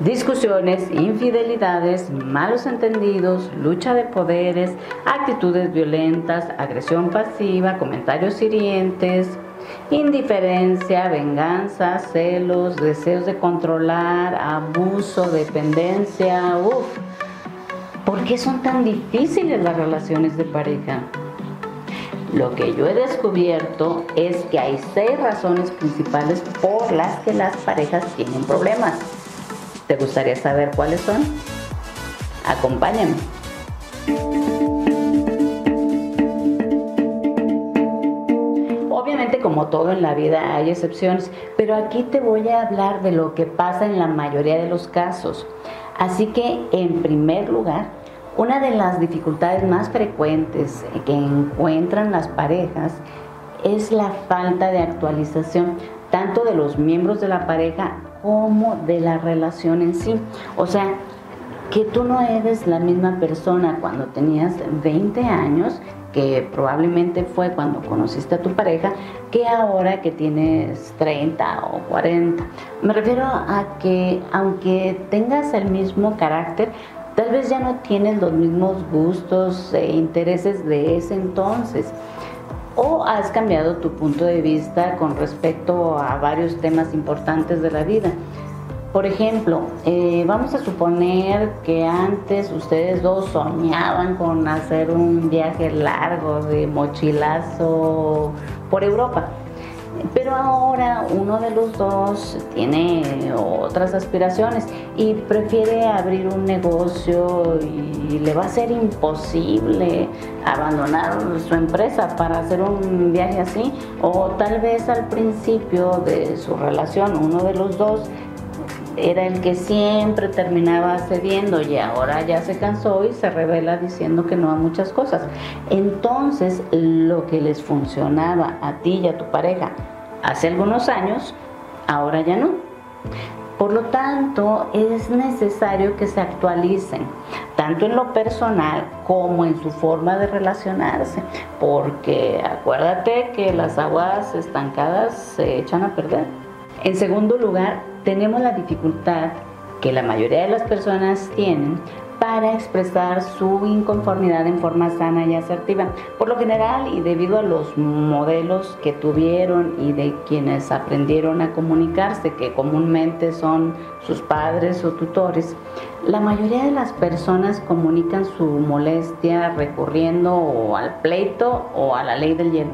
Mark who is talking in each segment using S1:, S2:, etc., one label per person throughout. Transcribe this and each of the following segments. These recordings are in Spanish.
S1: Discusiones, infidelidades, malos entendidos, lucha de poderes, actitudes violentas, agresión pasiva, comentarios hirientes, indiferencia, venganza, celos, deseos de controlar, abuso, dependencia. Uf, ¿por qué son tan difíciles las relaciones de pareja? Lo que yo he descubierto es que hay seis razones principales por las que las parejas tienen problemas. ¿Te gustaría saber cuáles son? Acompáñame. Obviamente como todo en la vida hay excepciones, pero aquí te voy a hablar de lo que pasa en la mayoría de los casos. Así que en primer lugar, una de las dificultades más frecuentes que encuentran las parejas es la falta de actualización tanto de los miembros de la pareja como de la relación en sí. O sea, que tú no eres la misma persona cuando tenías 20 años, que probablemente fue cuando conociste a tu pareja, que ahora que tienes 30 o 40. Me refiero a que aunque tengas el mismo carácter, tal vez ya no tienes los mismos gustos e intereses de ese entonces o has cambiado tu punto de vista con respecto a varios temas importantes de la vida. Por ejemplo, eh, vamos a suponer que antes ustedes dos soñaban con hacer un viaje largo de mochilazo por Europa pero ahora uno de los dos tiene otras aspiraciones y prefiere abrir un negocio y le va a ser imposible abandonar su empresa para hacer un viaje así. O tal vez al principio de su relación uno de los dos era el que siempre terminaba cediendo y ahora ya se cansó y se revela diciendo que no a muchas cosas. Entonces, lo que les funcionaba a ti y a tu pareja hace algunos años, ahora ya no. Por lo tanto, es necesario que se actualicen, tanto en lo personal como en su forma de relacionarse, porque acuérdate que las aguas estancadas se echan a perder. En segundo lugar, tenemos la dificultad que la mayoría de las personas tienen para expresar su inconformidad en forma sana y asertiva. Por lo general y debido a los modelos que tuvieron y de quienes aprendieron a comunicarse, que comúnmente son sus padres o tutores, la mayoría de las personas comunican su molestia recurriendo al pleito o a la ley del hielo.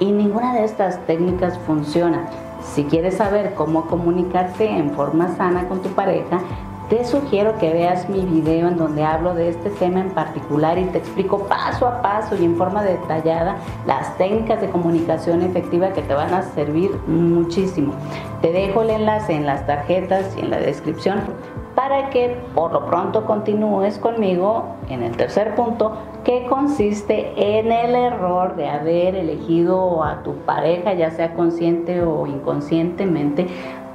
S1: Y ninguna de estas técnicas funciona. Si quieres saber cómo comunicarte en forma sana con tu pareja, te sugiero que veas mi video en donde hablo de este tema en particular y te explico paso a paso y en forma detallada las técnicas de comunicación efectiva que te van a servir muchísimo. Te dejo el enlace en las tarjetas y en la descripción para que por lo pronto continúes conmigo en el tercer punto que consiste en el error de haber elegido a tu pareja ya sea consciente o inconscientemente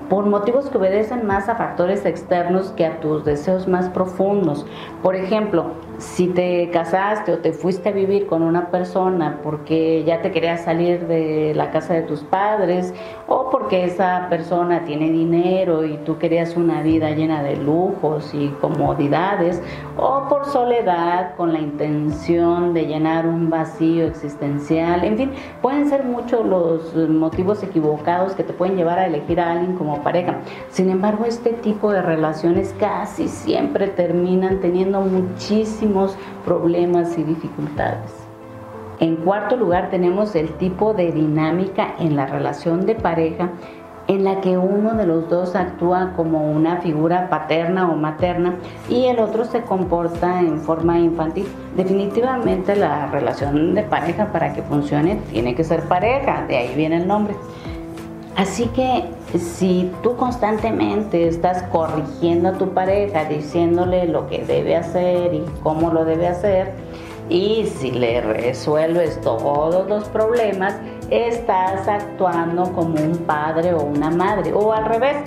S1: por motivos que obedecen más a factores externos que a tus deseos más profundos. Por ejemplo, si te casaste o te fuiste a vivir con una persona porque ya te querías salir de la casa de tus padres o porque esa persona tiene dinero y tú querías una vida llena de lujos y comodidades o por soledad con la intención de llenar un vacío existencial, en fin, pueden ser muchos los motivos equivocados que te pueden llevar a elegir a alguien como pareja. Sin embargo, este tipo de relaciones casi siempre terminan teniendo muchísimo problemas y dificultades. En cuarto lugar tenemos el tipo de dinámica en la relación de pareja en la que uno de los dos actúa como una figura paterna o materna y el otro se comporta en forma infantil. Definitivamente la relación de pareja para que funcione tiene que ser pareja, de ahí viene el nombre. Así que si tú constantemente estás corrigiendo a tu pareja, diciéndole lo que debe hacer y cómo lo debe hacer, y si le resuelves todos los problemas, estás actuando como un padre o una madre. O al revés,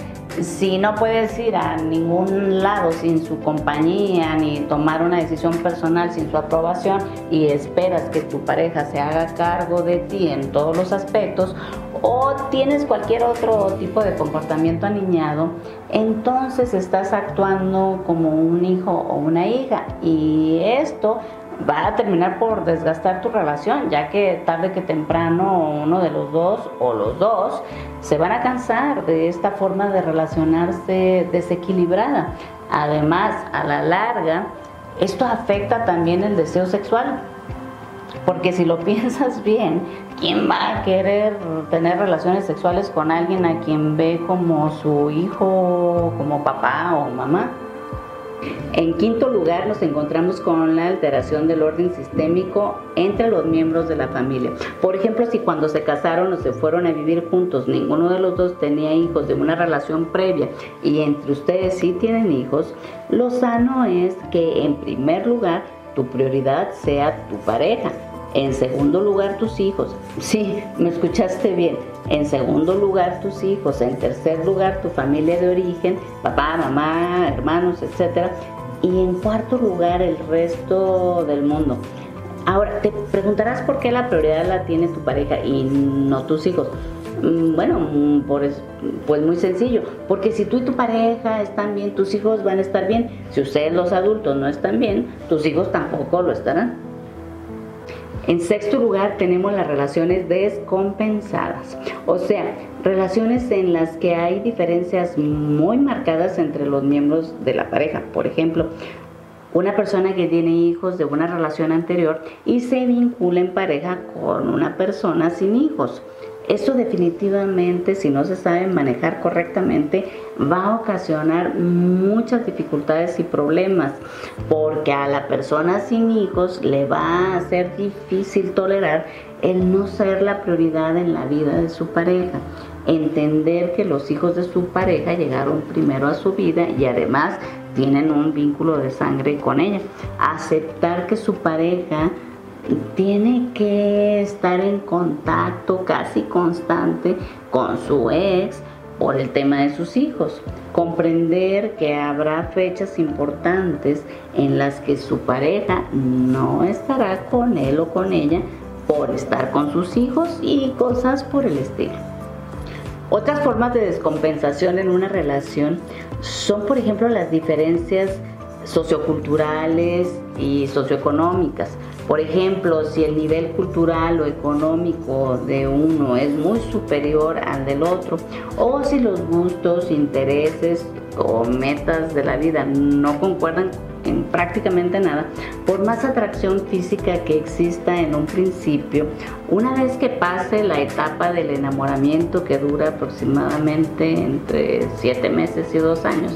S1: si no puedes ir a ningún lado sin su compañía ni tomar una decisión personal sin su aprobación y esperas que tu pareja se haga cargo de ti en todos los aspectos o tienes cualquier otro tipo de comportamiento aniñado, entonces estás actuando como un hijo o una hija y esto va a terminar por desgastar tu relación, ya que tarde que temprano uno de los dos o los dos se van a cansar de esta forma de relacionarse desequilibrada. Además, a la larga, esto afecta también el deseo sexual, porque si lo piensas bien, ¿quién va a querer tener relaciones sexuales con alguien a quien ve como su hijo, como papá o mamá? En quinto lugar, nos encontramos con la alteración del orden sistémico entre los miembros de la familia. Por ejemplo, si cuando se casaron o se fueron a vivir juntos, ninguno de los dos tenía hijos de una relación previa y entre ustedes sí tienen hijos, lo sano es que en primer lugar tu prioridad sea tu pareja en segundo lugar, tus hijos. Sí, me escuchaste bien. En segundo lugar, tus hijos. En tercer lugar, tu familia de origen, papá, mamá, hermanos, etc. Y en cuarto lugar, el resto del mundo. Ahora, te preguntarás por qué la prioridad la tiene tu pareja y no tus hijos. Mm, bueno, mm, pues muy sencillo, porque si tú y tu pareja están bien, tus hijos van a estar bien. Si ustedes los adultos no están bien, tus hijos tampoco lo estarán. En sexto lugar tenemos las relaciones descompensadas, o sea, relaciones en las que hay diferencias muy marcadas entre los miembros de la pareja. Por ejemplo, una persona que tiene hijos de una relación anterior y se vincula en pareja con una persona sin hijos. Esto definitivamente, si no se sabe manejar correctamente, va a ocasionar muchas dificultades y problemas, porque a la persona sin hijos le va a ser difícil tolerar el no ser la prioridad en la vida de su pareja. Entender que los hijos de su pareja llegaron primero a su vida y además tienen un vínculo de sangre con ella. Aceptar que su pareja tiene que estar en contacto casi constante con su ex por el tema de sus hijos. Comprender que habrá fechas importantes en las que su pareja no estará con él o con ella por estar con sus hijos y cosas por el estilo. Otras formas de descompensación en una relación son, por ejemplo, las diferencias socioculturales y socioeconómicas. Por ejemplo, si el nivel cultural o económico de uno es muy superior al del otro, o si los gustos, intereses o metas de la vida no concuerdan en prácticamente nada, por más atracción física que exista en un principio, una vez que pase la etapa del enamoramiento que dura aproximadamente entre siete meses y dos años,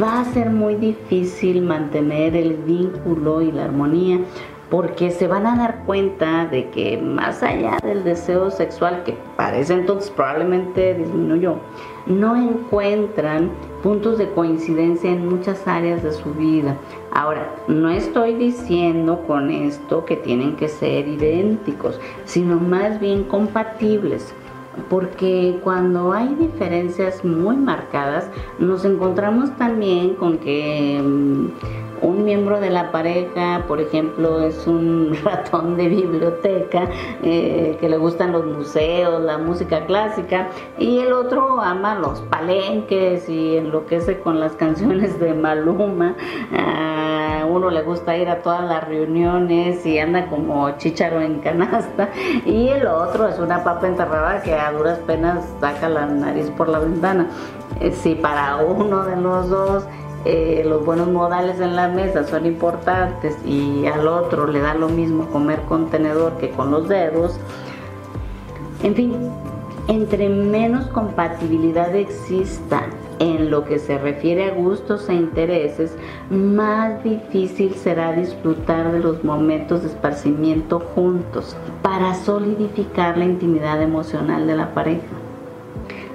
S1: va a ser muy difícil mantener el vínculo y la armonía porque se van a dar cuenta de que más allá del deseo sexual, que parece entonces probablemente disminuyó, no encuentran puntos de coincidencia en muchas áreas de su vida. Ahora, no estoy diciendo con esto que tienen que ser idénticos, sino más bien compatibles porque cuando hay diferencias muy marcadas, nos encontramos también con que mm, un miembro de la pareja, por ejemplo, es un ratón de biblioteca, eh, que le gustan los museos, la música clásica, y el otro ama los palenques y enloquece con las canciones de Maluma. A uno le gusta ir a todas las reuniones y anda como chicharo en canasta, y el otro es una papa enterrada que a duras penas saca la nariz por la ventana. Eh, si para uno de los dos eh, los buenos modales en la mesa son importantes y al otro le da lo mismo comer con tenedor que con los dedos. En fin, entre menos compatibilidad exista en lo que se refiere a gustos e intereses, más difícil será disfrutar de los momentos de esparcimiento juntos para solidificar la intimidad emocional de la pareja.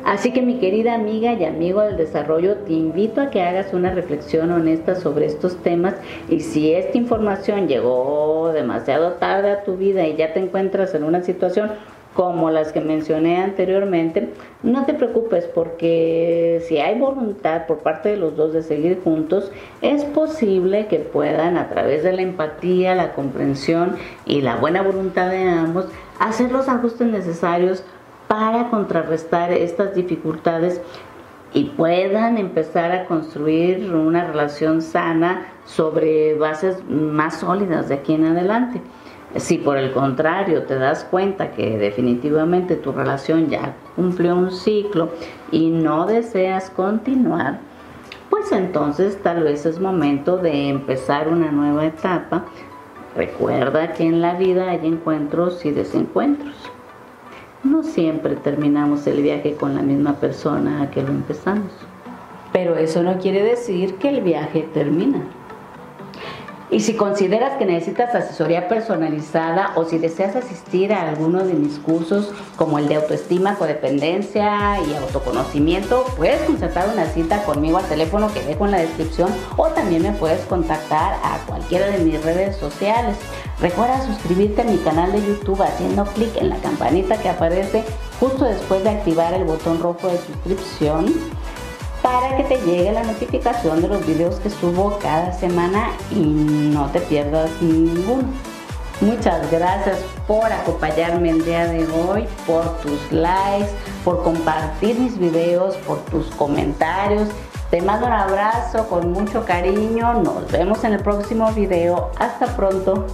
S1: Así que mi querida amiga y amigo del desarrollo, te invito a que hagas una reflexión honesta sobre estos temas y si esta información llegó demasiado tarde a tu vida y ya te encuentras en una situación como las que mencioné anteriormente, no te preocupes porque si hay voluntad por parte de los dos de seguir juntos, es posible que puedan a través de la empatía, la comprensión y la buena voluntad de ambos hacer los ajustes necesarios para contrarrestar estas dificultades y puedan empezar a construir una relación sana sobre bases más sólidas de aquí en adelante. Si por el contrario te das cuenta que definitivamente tu relación ya cumplió un ciclo y no deseas continuar, pues entonces tal vez es momento de empezar una nueva etapa. Recuerda que en la vida hay encuentros y desencuentros. No siempre terminamos el viaje con la misma persona a que lo empezamos. Pero eso no quiere decir que el viaje termina. Y si consideras que necesitas asesoría personalizada o si deseas asistir a alguno de mis cursos como el de autoestima, codependencia y autoconocimiento, puedes concertar una cita conmigo al teléfono que dejo en la descripción o también me puedes contactar a cualquiera de mis redes sociales. Recuerda suscribirte a mi canal de YouTube haciendo clic en la campanita que aparece justo después de activar el botón rojo de suscripción para que te llegue la notificación de los videos que subo cada semana y no te pierdas ninguno. Muchas gracias por acompañarme el día de hoy, por tus likes, por compartir mis videos, por tus comentarios. Te mando un abrazo con mucho cariño. Nos vemos en el próximo video. Hasta pronto.